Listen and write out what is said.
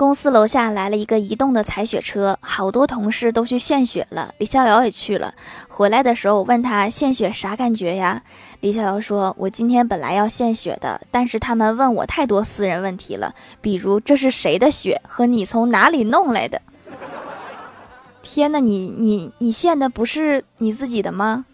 公司楼下来了一个移动的采血车，好多同事都去献血了。李逍遥也去了。回来的时候，我问他献血啥感觉呀？李逍遥说：“我今天本来要献血的，但是他们问我太多私人问题了，比如这是谁的血和你从哪里弄来的。”天哪，你你你献的不是你自己的吗？